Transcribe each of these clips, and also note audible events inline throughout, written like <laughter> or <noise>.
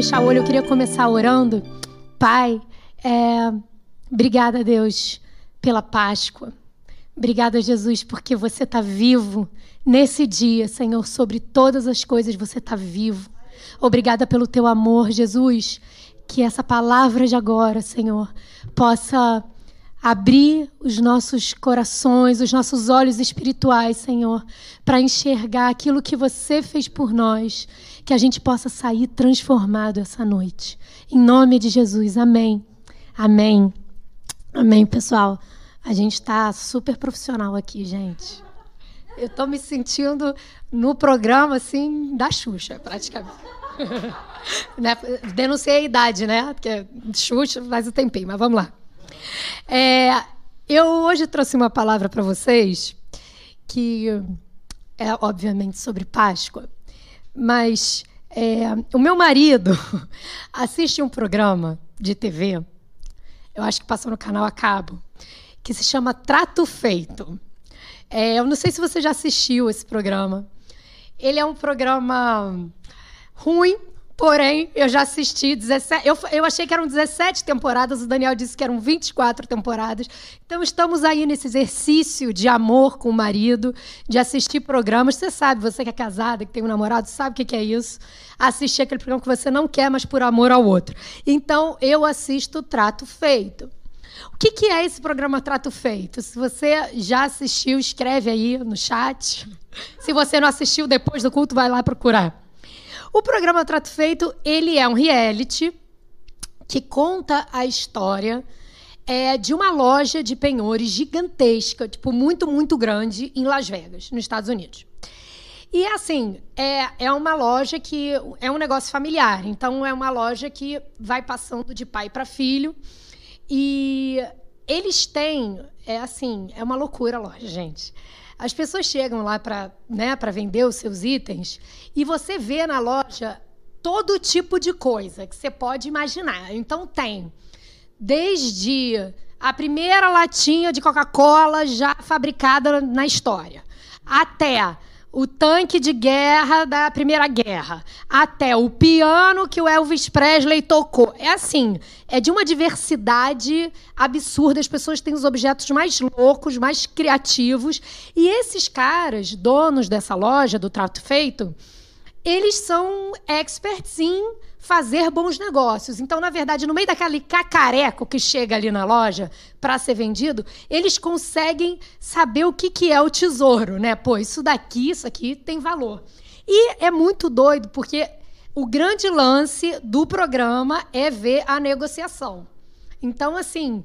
fechar o olho, eu queria começar orando. Pai, é, obrigada, Deus, pela Páscoa. Obrigada, Jesus, porque você está vivo nesse dia, Senhor, sobre todas as coisas você está vivo. Obrigada pelo teu amor, Jesus. Que essa palavra de agora, Senhor, possa abrir os nossos corações, os nossos olhos espirituais, Senhor, para enxergar aquilo que você fez por nós, que a gente possa sair transformado essa noite. Em nome de Jesus, amém. Amém. Amém, pessoal. A gente está super profissional aqui, gente. Eu estou me sentindo no programa assim da Xuxa, praticamente. <laughs> né? Denunciei a idade, né? Porque Xuxa faz o tempinho, mas vamos lá. É, eu hoje trouxe uma palavra para vocês que é obviamente sobre Páscoa, mas é, o meu marido <laughs> assiste um programa de TV, eu acho que passou no canal a cabo, que se chama Trato Feito. É, eu não sei se você já assistiu esse programa. Ele é um programa ruim, Porém, eu já assisti 17. Eu, eu achei que eram 17 temporadas, o Daniel disse que eram 24 temporadas. Então, estamos aí nesse exercício de amor com o marido, de assistir programas. Você sabe, você que é casada, que tem um namorado, sabe o que, é isso? Assistir aquele programa que você não quer, mas por amor ao outro. Então, eu assisto Trato Feito. O que, que é esse programa Trato Feito? Se você já assistiu, escreve aí no chat. Se você não assistiu, depois do culto, vai lá procurar. O programa Trato Feito, ele é um reality que conta a história é, de uma loja de penhores gigantesca, tipo, muito, muito grande, em Las Vegas, nos Estados Unidos. E assim, é, é uma loja que é um negócio familiar. Então, é uma loja que vai passando de pai para filho. E eles têm, é assim, é uma loucura a loja, gente. As pessoas chegam lá para né, vender os seus itens e você vê na loja todo tipo de coisa que você pode imaginar. Então tem desde a primeira latinha de Coca-Cola já fabricada na história, até o tanque de guerra da Primeira Guerra, até o piano que o Elvis Presley tocou. É assim, é de uma diversidade absurda. As pessoas têm os objetos mais loucos, mais criativos. E esses caras, donos dessa loja do Trato Feito, eles são experts em fazer bons negócios. Então, na verdade, no meio daquele cacareco que chega ali na loja para ser vendido, eles conseguem saber o que, que é o tesouro, né? Pô, isso daqui, isso aqui tem valor. E é muito doido, porque o grande lance do programa é ver a negociação. Então, assim,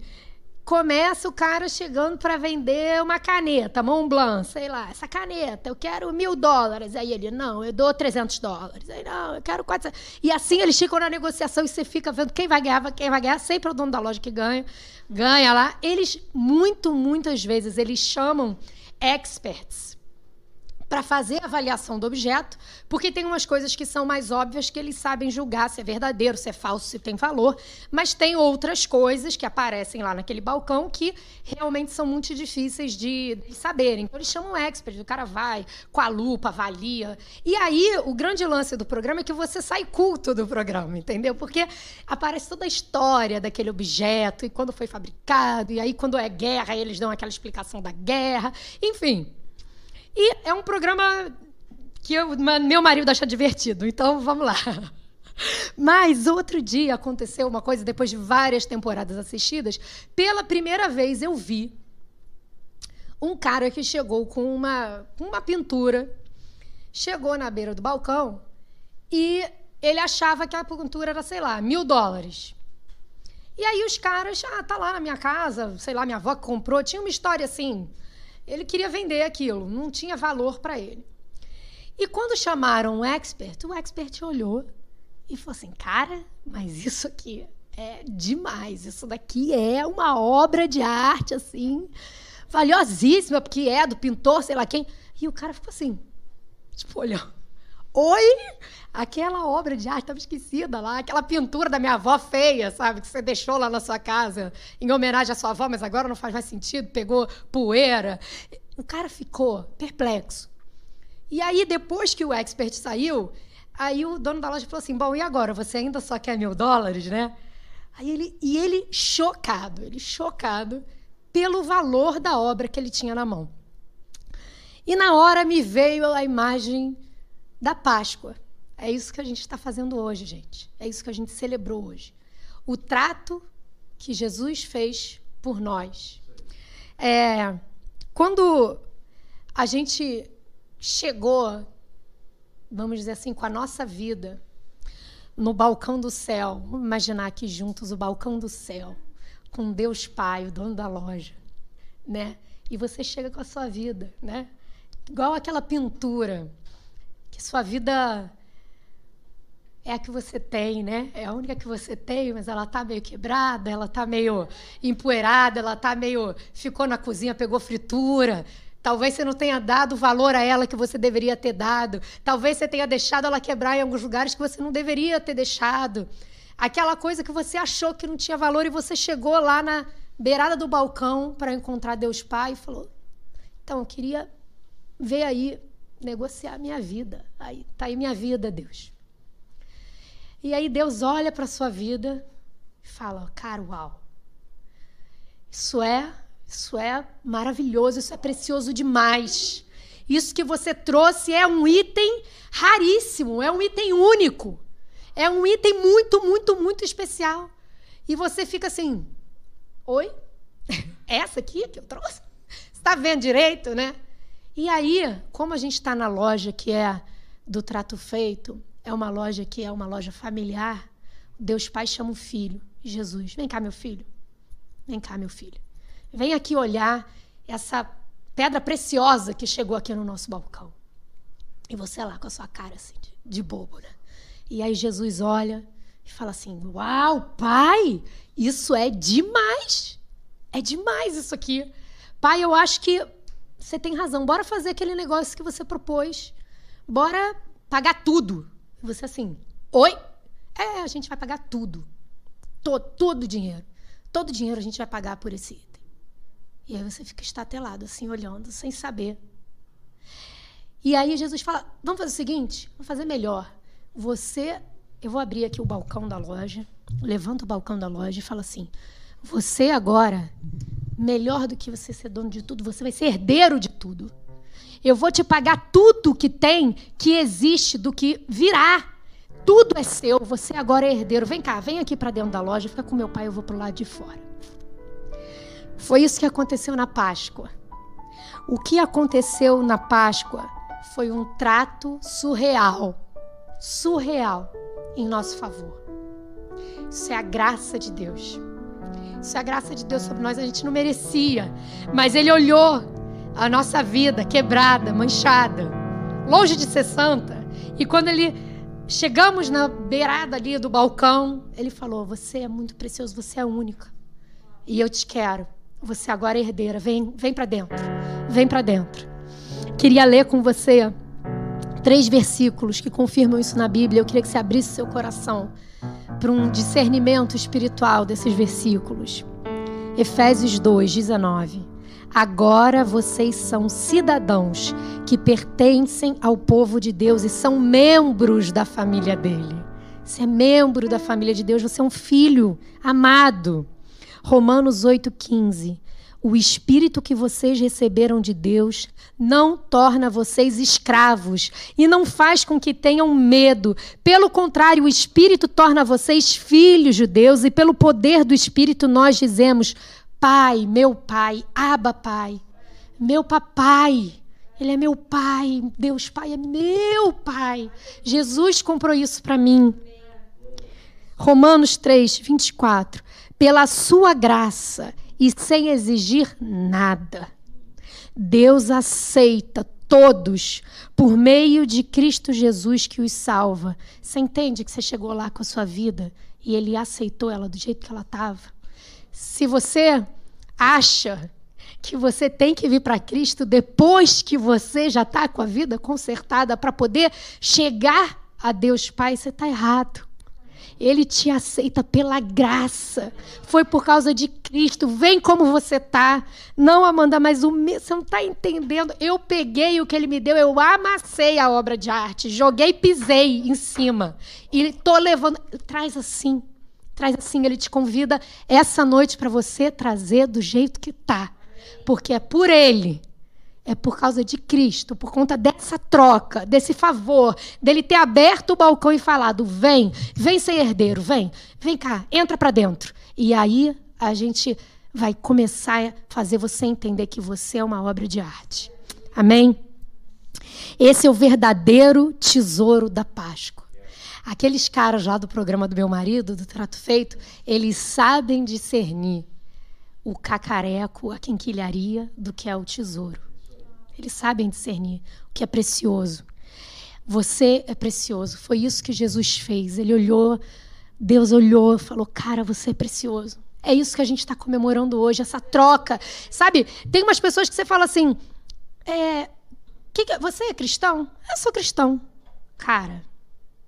começa o cara chegando para vender uma caneta, Montblanc, sei lá, essa caneta, eu quero mil dólares. Aí ele, não, eu dou 300 dólares. Aí, não, eu quero 400. E assim eles ficam na negociação e você fica vendo quem vai ganhar, quem vai ganhar. Sempre é o dono da loja que ganha, ganha lá. Eles, muito, muitas vezes, eles chamam experts para fazer a avaliação do objeto, porque tem umas coisas que são mais óbvias que eles sabem julgar se é verdadeiro, se é falso, se tem valor, mas tem outras coisas que aparecem lá naquele balcão que realmente são muito difíceis de, de saberem. Então eles chamam expert, o cara vai com a lupa, avalia. E aí o grande lance do programa é que você sai culto do programa, entendeu? Porque aparece toda a história daquele objeto e quando foi fabricado, e aí quando é guerra, eles dão aquela explicação da guerra, enfim. E é um programa que eu, meu marido acha divertido, então vamos lá. <laughs> Mas outro dia aconteceu uma coisa, depois de várias temporadas assistidas, pela primeira vez eu vi um cara que chegou com uma, uma pintura, chegou na beira do balcão e ele achava que a pintura era, sei lá, mil dólares. E aí os caras, ah, tá lá na minha casa, sei lá, minha avó comprou, tinha uma história assim, ele queria vender aquilo, não tinha valor para ele. E quando chamaram o expert, o expert olhou e falou assim: Cara, mas isso aqui é demais. Isso daqui é uma obra de arte, assim, valiosíssima, porque é do pintor, sei lá quem. E o cara ficou assim, tipo, olhando. Oi? Aquela obra de arte estava esquecida lá, aquela pintura da minha avó feia, sabe? Que você deixou lá na sua casa em homenagem à sua avó, mas agora não faz mais sentido, pegou poeira. O cara ficou perplexo. E aí, depois que o expert saiu, Aí o dono da loja falou assim: Bom, e agora? Você ainda só quer mil dólares, né? Aí ele, e ele chocado, ele chocado pelo valor da obra que ele tinha na mão. E na hora me veio a imagem da Páscoa. É isso que a gente está fazendo hoje, gente. É isso que a gente celebrou hoje. O trato que Jesus fez por nós. É, quando a gente chegou, vamos dizer assim, com a nossa vida no balcão do céu, vamos imaginar aqui juntos o balcão do céu, com Deus Pai, o dono da loja, né? E você chega com a sua vida, né? Igual aquela pintura, que sua vida é a que você tem, né? É a única que você tem, mas ela tá meio quebrada, ela tá meio empoeirada, ela tá meio ficou na cozinha, pegou fritura. Talvez você não tenha dado valor a ela que você deveria ter dado. Talvez você tenha deixado ela quebrar em alguns lugares que você não deveria ter deixado. Aquela coisa que você achou que não tinha valor e você chegou lá na beirada do balcão para encontrar Deus Pai e falou: "Então, eu queria ver aí negociar minha vida. Aí tá aí minha vida, Deus. E aí Deus olha para sua vida e fala: Cara, uau. Isso é, isso é maravilhoso, isso é precioso demais. Isso que você trouxe é um item raríssimo, é um item único. É um item muito, muito, muito especial. E você fica assim: Oi? <laughs> Essa aqui que eu trouxe? Você está vendo direito, né? E aí, como a gente está na loja que é do trato feito, é uma loja que é uma loja familiar, Deus Pai chama o filho, Jesus. Vem cá, meu filho. Vem cá, meu filho. Vem aqui olhar essa pedra preciosa que chegou aqui no nosso balcão. E você lá com a sua cara assim, de, de bobo, né? E aí Jesus olha e fala assim: Uau, pai, isso é demais. É demais isso aqui. Pai, eu acho que você tem razão. Bora fazer aquele negócio que você propôs. Bora pagar tudo. Você assim, oi? É, a gente vai pagar tudo. Todo, todo o dinheiro. Todo o dinheiro a gente vai pagar por esse item. E aí você fica estatelado, assim, olhando, sem saber. E aí Jesus fala: vamos fazer o seguinte, vamos fazer melhor. Você, eu vou abrir aqui o balcão da loja, levanta o balcão da loja e fala assim: você agora, melhor do que você ser dono de tudo, você vai ser herdeiro de tudo. Eu vou te pagar tudo que tem, que existe, do que virá. Tudo é seu, você agora é herdeiro. Vem cá, vem aqui para dentro da loja, fica com meu pai, eu vou para o lado de fora. Foi isso que aconteceu na Páscoa. O que aconteceu na Páscoa foi um trato surreal. Surreal em nosso favor. Isso é a graça de Deus. Isso é a graça de Deus sobre nós. A gente não merecia, mas Ele olhou a nossa vida quebrada, manchada, longe de ser santa. E quando ele chegamos na beirada ali do balcão, ele falou: "Você é muito precioso, você é única. E eu te quero. Você agora é herdeira. Vem, vem para dentro. Vem para dentro." Queria ler com você três versículos que confirmam isso na Bíblia. Eu queria que você abrisse seu coração para um discernimento espiritual desses versículos. Efésios 2, 19. Agora vocês são cidadãos que pertencem ao povo de Deus e são membros da família dele. Você é membro da família de Deus, você é um filho amado. Romanos 8,15. O espírito que vocês receberam de Deus não torna vocês escravos e não faz com que tenham medo. Pelo contrário, o espírito torna vocês filhos de Deus e pelo poder do espírito nós dizemos: Pai, meu pai, Aba Pai, meu papai. Ele é meu pai, Deus Pai é meu pai. Jesus comprou isso para mim. Romanos 3, 24. Pela sua graça e sem exigir nada, Deus aceita todos por meio de Cristo Jesus que os salva. Você entende que você chegou lá com a sua vida e ele aceitou ela do jeito que ela estava? Se você acha que você tem que vir para Cristo depois que você já está com a vida consertada para poder chegar a Deus Pai, você está errado. Ele te aceita pela graça. Foi por causa de Cristo. Vem como você tá. Não, Amanda, mas o meu, você não está entendendo. Eu peguei o que ele me deu, eu amassei a obra de arte, joguei, pisei em cima. E tô levando. Traz assim. Traz assim, ele te convida essa noite para você trazer do jeito que tá. Porque é por ele é por causa de Cristo, por conta dessa troca, desse favor, dele ter aberto o balcão e falado: vem, vem ser herdeiro, vem, vem cá, entra para dentro. E aí a gente vai começar a fazer você entender que você é uma obra de arte. Amém? Esse é o verdadeiro tesouro da Páscoa. Aqueles caras lá do programa do meu marido, do Trato Feito, eles sabem discernir o cacareco, a quinquilharia, do que é o tesouro. Eles sabem discernir o que é precioso. Você é precioso. Foi isso que Jesus fez. Ele olhou, Deus olhou, falou: Cara, você é precioso. É isso que a gente está comemorando hoje, essa troca. Sabe, tem umas pessoas que você fala assim: é, que que, Você é cristão? Eu sou cristão. Cara,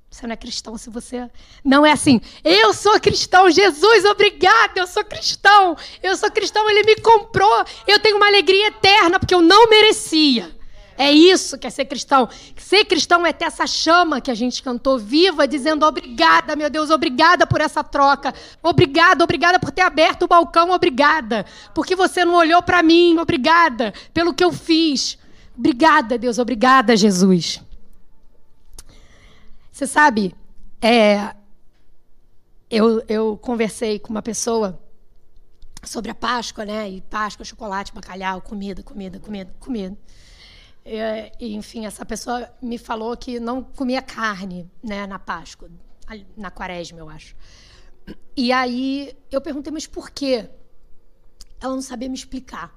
você não é cristão se você. Não é assim. Eu sou cristão, Jesus, obrigado, eu sou cristão. Eu sou cristão, ele me comprou. Eu tenho uma alegria eterna, porque eu não merecia. É isso que é ser cristão. Ser cristão é ter essa chama que a gente cantou viva, dizendo obrigada, meu Deus, obrigada por essa troca. Obrigada, obrigada por ter aberto o balcão, obrigada. Porque você não olhou para mim, obrigada pelo que eu fiz. Obrigada, Deus, obrigada, Jesus. Você sabe, é, eu, eu conversei com uma pessoa sobre a Páscoa, né? E Páscoa, chocolate, bacalhau, comida, comida, comida, comida. É, enfim, essa pessoa me falou que não comia carne, né, na Páscoa, na Quaresma, eu acho. E aí eu perguntei, mas por quê? Ela não sabia me explicar.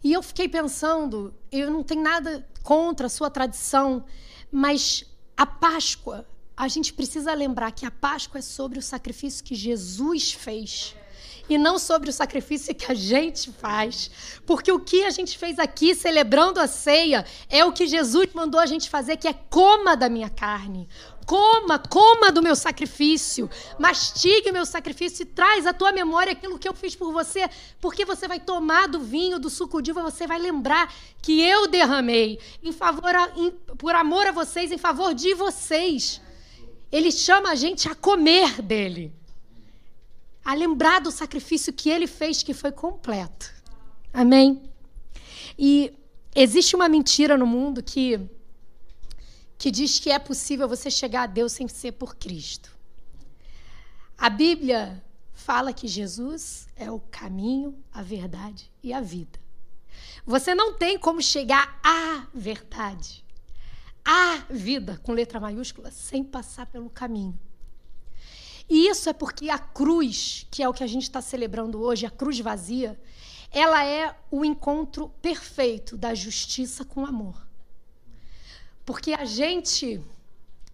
E eu fiquei pensando, eu não tenho nada contra a sua tradição, mas a Páscoa, a gente precisa lembrar que a Páscoa é sobre o sacrifício que Jesus fez e não sobre o sacrifício que a gente faz. Porque o que a gente fez aqui, celebrando a ceia, é o que Jesus mandou a gente fazer, que é coma da minha carne. Coma, coma do meu sacrifício. Mastigue o meu sacrifício e traz à tua memória aquilo que eu fiz por você. Porque você vai tomar do vinho, do suco de uva, você vai lembrar que eu derramei em favor a, em, por amor a vocês, em favor de vocês. Ele chama a gente a comer dele. A lembrar do sacrifício que ele fez, que foi completo. Amém? E existe uma mentira no mundo que que diz que é possível você chegar a Deus sem ser por Cristo. A Bíblia fala que Jesus é o caminho, a verdade e a vida. Você não tem como chegar à verdade, à vida, com letra maiúscula, sem passar pelo caminho. E isso é porque a cruz, que é o que a gente está celebrando hoje, a cruz vazia, ela é o encontro perfeito da justiça com o amor. Porque a gente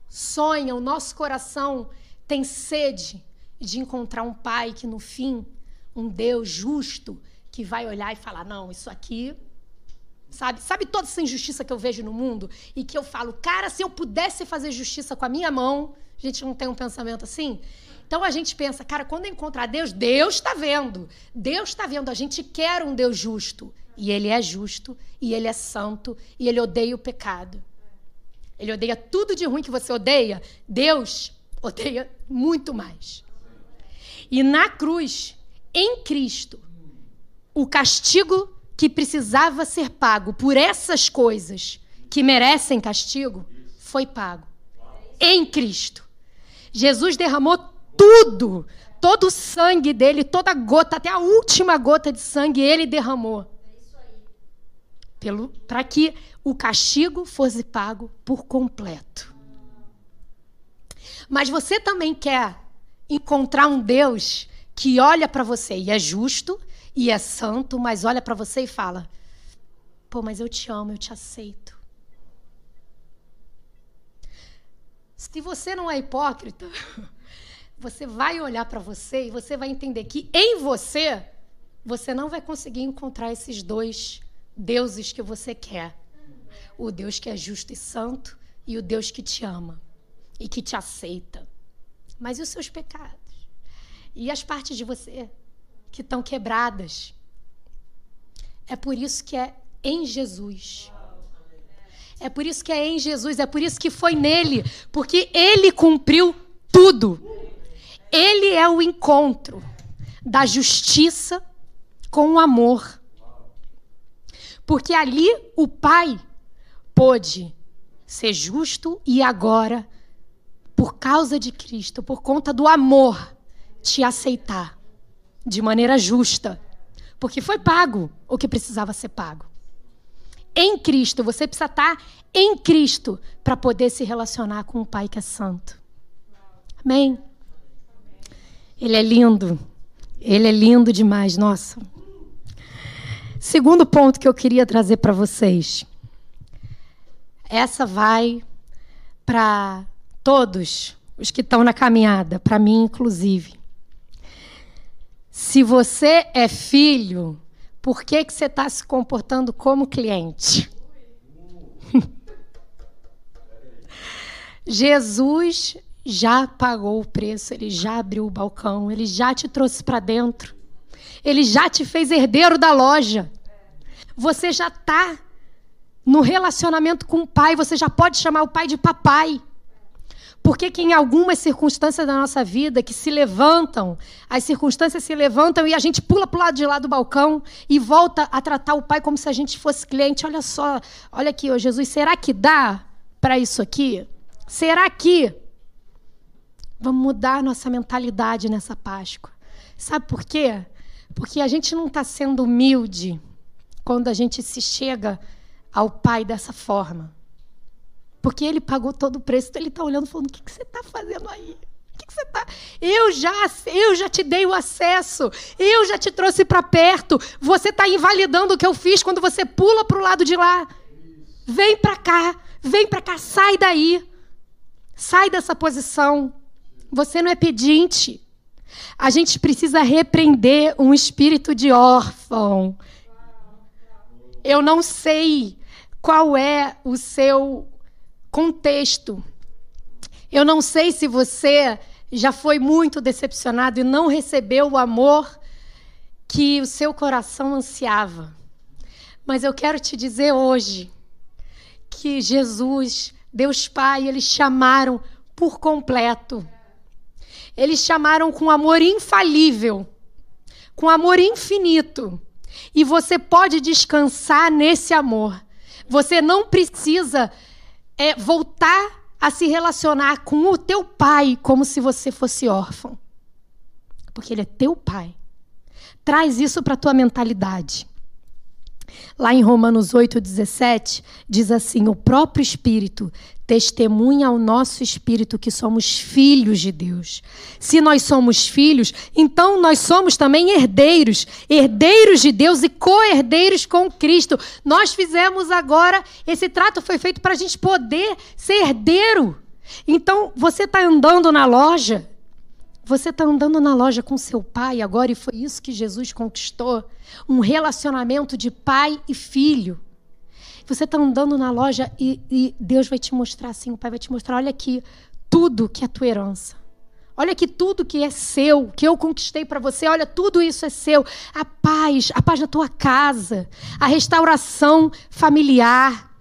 sonha, o nosso coração tem sede de encontrar um pai que no fim, um Deus justo, que vai olhar e falar: "Não, isso aqui Sabe? Sabe toda essa injustiça que eu vejo no mundo e que eu falo, cara, se eu pudesse fazer justiça com a minha mão, a gente não tem um pensamento assim? Então a gente pensa, cara, quando encontrar Deus, Deus está vendo. Deus está vendo. A gente quer um Deus justo. E Ele é justo, e Ele é santo, e Ele odeia o pecado. Ele odeia tudo de ruim que você odeia. Deus odeia muito mais. E na cruz, em Cristo, o castigo que precisava ser pago por essas coisas que merecem castigo foi pago. Em Cristo. Jesus derramou tudo, todo o sangue dele, toda gota, até a última gota de sangue, ele derramou. Para que o castigo fosse pago por completo. Mas você também quer encontrar um Deus que olha para você e é justo e é santo, mas olha para você e fala: pô, mas eu te amo, eu te aceito. Se você não é hipócrita, <laughs> você vai olhar para você e você vai entender que em você você não vai conseguir encontrar esses dois deuses que você quer o Deus que é justo e santo e o Deus que te ama e que te aceita. Mas e os seus pecados? E as partes de você que estão quebradas? É por isso que é em Jesus. É por isso que é em Jesus, é por isso que foi nele, porque ele cumpriu tudo. Ele é o encontro da justiça com o amor. Porque ali o Pai pôde ser justo e agora, por causa de Cristo, por conta do amor, te aceitar de maneira justa. Porque foi pago o que precisava ser pago. Em Cristo, você precisa estar em Cristo para poder se relacionar com o Pai que é santo. Amém? Ele é lindo. Ele é lindo demais, nossa. Segundo ponto que eu queria trazer para vocês. Essa vai para todos os que estão na caminhada, para mim inclusive. Se você é filho, por que, que você está se comportando como cliente? <laughs> Jesus já pagou o preço, ele já abriu o balcão, ele já te trouxe para dentro, ele já te fez herdeiro da loja. Você já está no relacionamento com o pai, você já pode chamar o pai de papai. Porque que em algumas circunstâncias da nossa vida que se levantam, as circunstâncias se levantam e a gente pula para o lado de lá do balcão e volta a tratar o pai como se a gente fosse cliente. Olha só, olha aqui, ô Jesus, será que dá para isso aqui? Será que? Vamos mudar nossa mentalidade nessa Páscoa. Sabe por quê? Porque a gente não está sendo humilde quando a gente se chega ao Pai dessa forma. Porque ele pagou todo o preço, então ele está olhando e falando: o que, que você está fazendo aí? Que, que você está? Eu já, eu já te dei o acesso, eu já te trouxe para perto. Você está invalidando o que eu fiz quando você pula para o lado de lá. Vem para cá, vem para cá, sai daí. Sai dessa posição. Você não é pedinte. A gente precisa repreender um espírito de órfão. Eu não sei qual é o seu contexto. Eu não sei se você já foi muito decepcionado e não recebeu o amor que o seu coração ansiava. Mas eu quero te dizer hoje que Jesus, Deus Pai, eles chamaram por completo. Eles chamaram com amor infalível, com amor infinito. E você pode descansar nesse amor. Você não precisa é, voltar a se relacionar com o teu pai como se você fosse órfão. Porque ele é teu pai. Traz isso para a tua mentalidade. Lá em Romanos 8,17, diz assim: O próprio Espírito testemunha ao nosso espírito que somos filhos de Deus. Se nós somos filhos, então nós somos também herdeiros, herdeiros de Deus e co-herdeiros com Cristo. Nós fizemos agora, esse trato foi feito para a gente poder ser herdeiro. Então, você está andando na loja, você está andando na loja com seu pai agora, e foi isso que Jesus conquistou um relacionamento de pai e filho. Você está andando na loja e, e, Deus vai te mostrar assim, o pai vai te mostrar, olha aqui, tudo que é tua herança. Olha aqui tudo que é seu, que eu conquistei para você. Olha, tudo isso é seu. A paz, a paz da tua casa, a restauração familiar,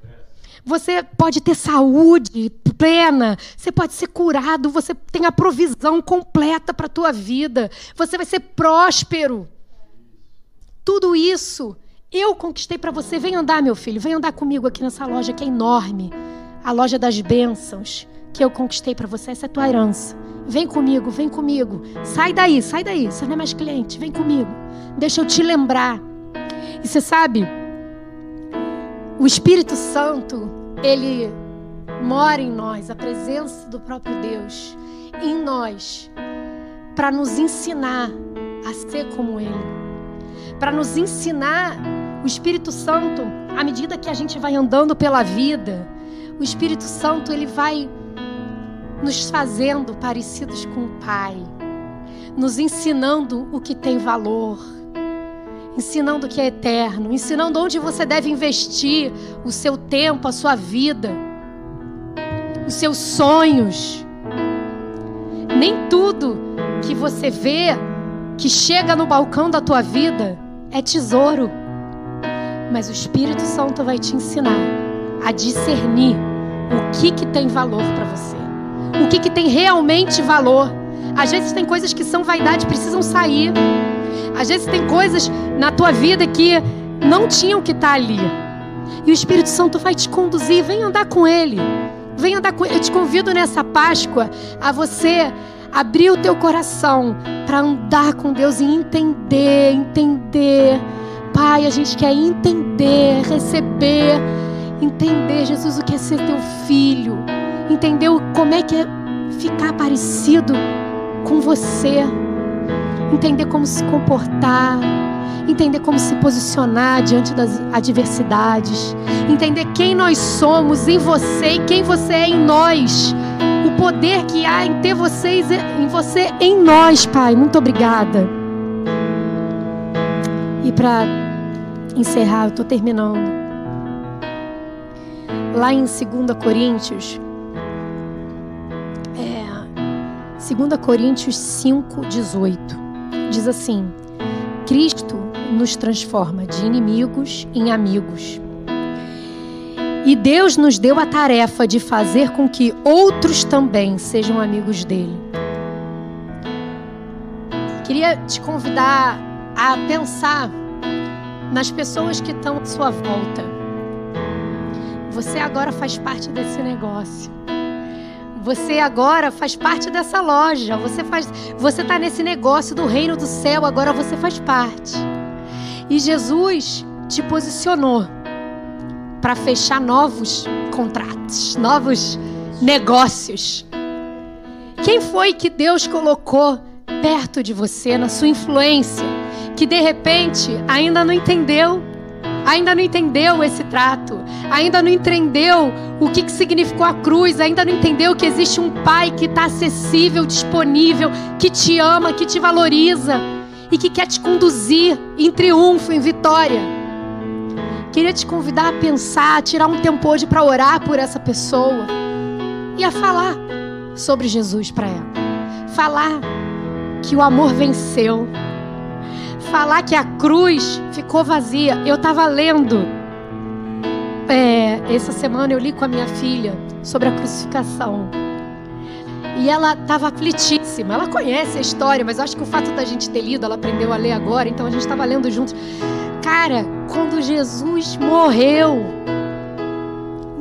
você pode ter saúde plena, você pode ser curado, você tem a provisão completa para a tua vida, você vai ser próspero. Tudo isso eu conquistei para você. Vem andar, meu filho, vem andar comigo aqui nessa loja que é enorme a loja das bênçãos que eu conquistei para você. Essa é a tua herança. Vem comigo, vem comigo. Sai daí, sai daí. Você não é mais cliente, vem comigo. Deixa eu te lembrar. E você sabe, o Espírito Santo, ele mora em nós, a presença do próprio Deus em nós, para nos ensinar a ser como Ele, para nos ensinar o Espírito Santo, à medida que a gente vai andando pela vida, o Espírito Santo ele vai nos fazendo parecidos com o Pai, nos ensinando o que tem valor, ensinando o que é eterno, ensinando onde você deve investir o seu tempo, a sua vida, os seus sonhos. Nem tudo que você vê que chega no balcão da tua vida é tesouro. Mas o Espírito Santo vai te ensinar a discernir o que que tem valor para você. O que que tem realmente valor. Às vezes tem coisas que são vaidade, precisam sair. Às vezes tem coisas na tua vida que não tinham que estar tá ali. E o Espírito Santo vai te conduzir, vem andar com ele. Vem andar. Eu te convido nessa Páscoa a você abrir o teu coração para andar com Deus e entender, entender. Pai, a gente quer entender, receber, entender, Jesus, o que é ser teu filho, entender como é que é ficar parecido com você, entender como se comportar, entender como se posicionar diante das adversidades, entender quem nós somos em você e quem você é em nós o poder que há em ter vocês, em você, em nós, Pai. Muito obrigada. E para encerrar, eu estou terminando. Lá em 2 Coríntios, é, 2 Coríntios 5, 18, diz assim: Cristo nos transforma de inimigos em amigos e Deus nos deu a tarefa de fazer com que outros também sejam amigos dele. Queria te convidar a pensar nas pessoas que estão à sua volta. Você agora faz parte desse negócio. Você agora faz parte dessa loja. Você faz, você está nesse negócio do reino do céu. Agora você faz parte. E Jesus te posicionou para fechar novos contratos, novos negócios. Quem foi que Deus colocou perto de você, na sua influência, que de repente ainda não entendeu, ainda não entendeu esse trato, ainda não entendeu o que, que significou a cruz, ainda não entendeu que existe um Pai que está acessível, disponível, que te ama, que te valoriza e que quer te conduzir em triunfo, em vitória. Queria te convidar a pensar, a tirar um tempo hoje para orar por essa pessoa e a falar sobre Jesus para ela. Falar que o amor venceu. Falar que a cruz ficou vazia. Eu estava lendo é, essa semana eu li com a minha filha sobre a crucificação. E ela estava aflitíssima. Ela conhece a história, mas acho que o fato da gente ter lido, ela aprendeu a ler agora, então a gente estava lendo juntos. Cara, quando Jesus morreu,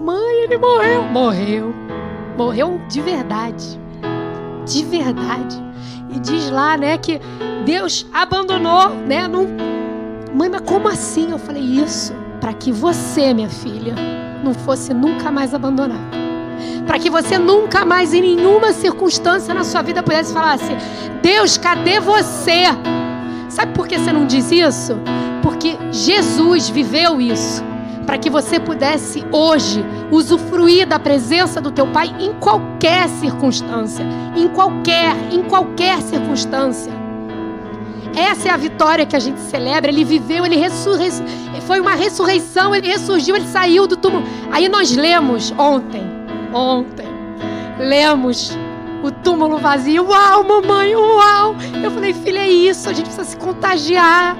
mãe, ele morreu. Morreu. Morreu de verdade. De verdade. E diz lá, né, que Deus abandonou, né? Não... Mãe, mas como assim? Eu falei, isso, para que você, minha filha, não fosse nunca mais abandonada. Para que você nunca mais, em nenhuma circunstância na sua vida, pudesse falar assim: Deus, cadê você? Sabe por que você não diz isso? porque Jesus viveu isso, para que você pudesse hoje usufruir da presença do teu Pai em qualquer circunstância, em qualquer, em qualquer circunstância. Essa é a vitória que a gente celebra. Ele viveu, ele ressurre... foi uma ressurreição, ele ressurgiu, ele saiu do túmulo. Aí nós lemos ontem, ontem, lemos o túmulo vazio. Uau, mamãe, uau! Eu falei, filha, é isso, a gente precisa se contagiar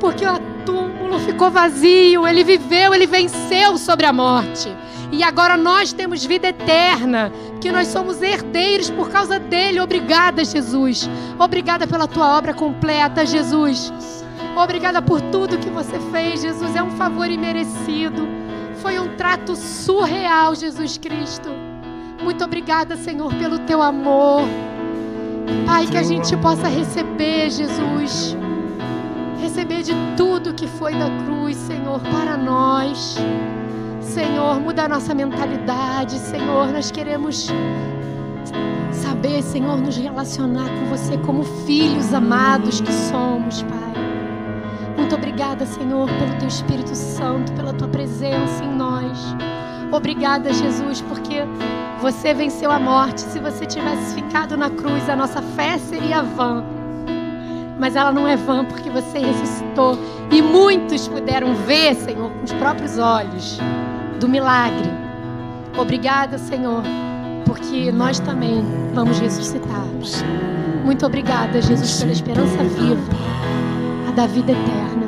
porque túmulo ficou vazio, ele viveu, ele venceu sobre a morte. E agora nós temos vida eterna, que nós somos herdeiros por causa dele. Obrigada, Jesus. Obrigada pela tua obra completa, Jesus. Obrigada por tudo que você fez, Jesus. É um favor imerecido. Foi um trato surreal, Jesus Cristo. Muito obrigada, Senhor, pelo teu amor. Pai, que a gente possa receber, Jesus receber de tudo que foi da cruz, Senhor, para nós. Senhor, muda a nossa mentalidade, Senhor. Nós queremos saber, Senhor, nos relacionar com você como filhos amados que somos, Pai. Muito obrigada, Senhor, pelo teu Espírito Santo, pela tua presença em nós. Obrigada, Jesus, porque você venceu a morte. Se você tivesse ficado na cruz, a nossa fé seria vã mas ela não é vã porque você ressuscitou. E muitos puderam ver, Senhor, com os próprios olhos do milagre. Obrigada, Senhor, porque nós também vamos ressuscitar. Muito obrigada, Jesus, pela esperança viva, a da vida eterna.